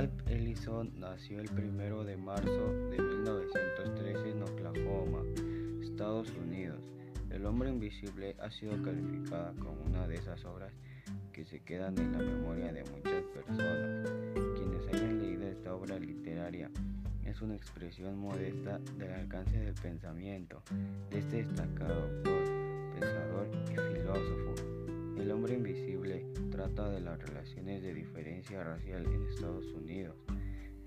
Ellison nació el 1 de marzo de 1913 en Oklahoma, Estados Unidos. El hombre invisible ha sido calificada como una de esas obras que se quedan en la memoria de muchas personas. Quienes hayan leído esta obra literaria es una expresión modesta del alcance del pensamiento de este destacado pensador y filósofo. El hombre invisible trata de las relaciones de diferencia racial en Estados Unidos.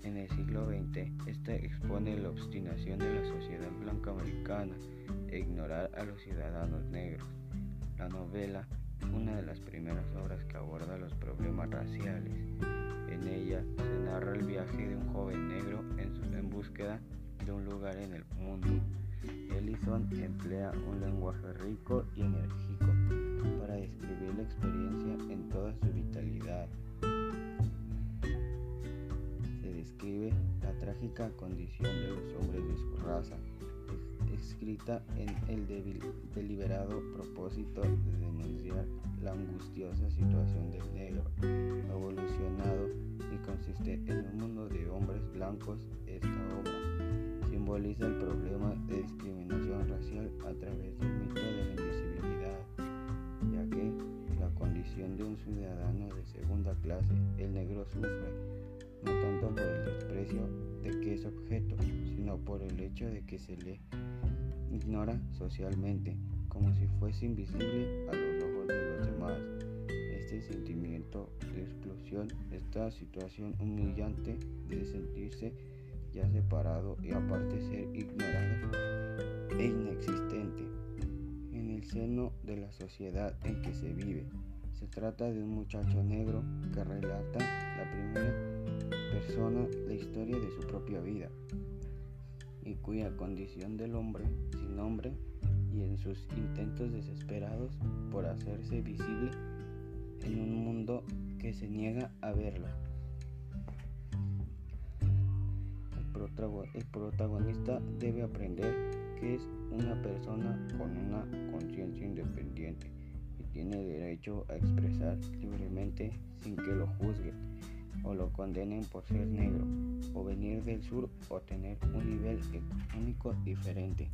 En el siglo XX, esta expone la obstinación de la sociedad blanca americana e ignorar a los ciudadanos negros. La novela, una de las primeras obras que aborda los problemas raciales. En ella se narra el viaje de un joven negro en, búsqueda de un lugar en el mundo. Ellison emplea un lenguaje rico y enérgico describir la experiencia en toda su vitalidad. Se describe la trágica condición de los hombres de su raza, escrita en el deliberado propósito de denunciar la angustiosa situación del negro, evolucionado y consiste en un mundo de hombres blancos. Esta obra simboliza el problema de discriminación racial a través de ciudadano de segunda clase, el negro sufre no tanto por el desprecio de que es objeto, sino por el hecho de que se le ignora socialmente, como si fuese invisible a los ojos de los demás. Este sentimiento de exclusión, esta situación humillante de sentirse ya separado y aparte ser ignorado e inexistente en el seno de la sociedad en que se vive. Se trata de un muchacho negro que relata la primera persona la historia de su propia vida y cuya condición del hombre sin nombre y en sus intentos desesperados por hacerse visible en un mundo que se niega a verlo. El protagonista debe aprender que es una persona con una conciencia independiente tiene derecho a expresar libremente sin que lo juzguen o lo condenen por ser negro, o venir del sur o tener un nivel económico diferente.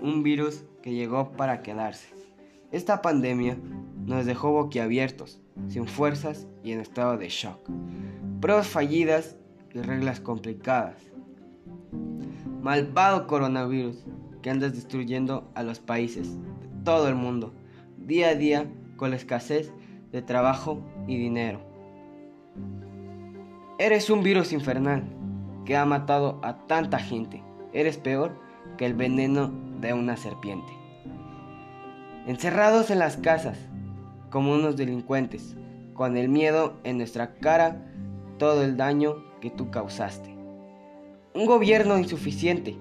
Un virus que llegó para quedarse. Esta pandemia nos dejó boquiabiertos, sin fuerzas y en estado de shock. Pruebas fallidas y reglas complicadas. Malvado coronavirus que andas destruyendo a los países de todo el mundo, día a día con la escasez de trabajo y dinero. Eres un virus infernal que ha matado a tanta gente. Eres peor que el veneno de una serpiente. Encerrados en las casas, como unos delincuentes, con el miedo en nuestra cara, todo el daño que tú causaste. Un gobierno insuficiente.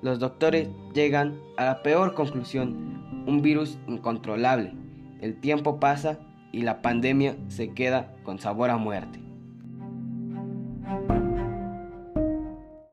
Los doctores llegan a la peor conclusión, un virus incontrolable. El tiempo pasa y la pandemia se queda con sabor a muerte.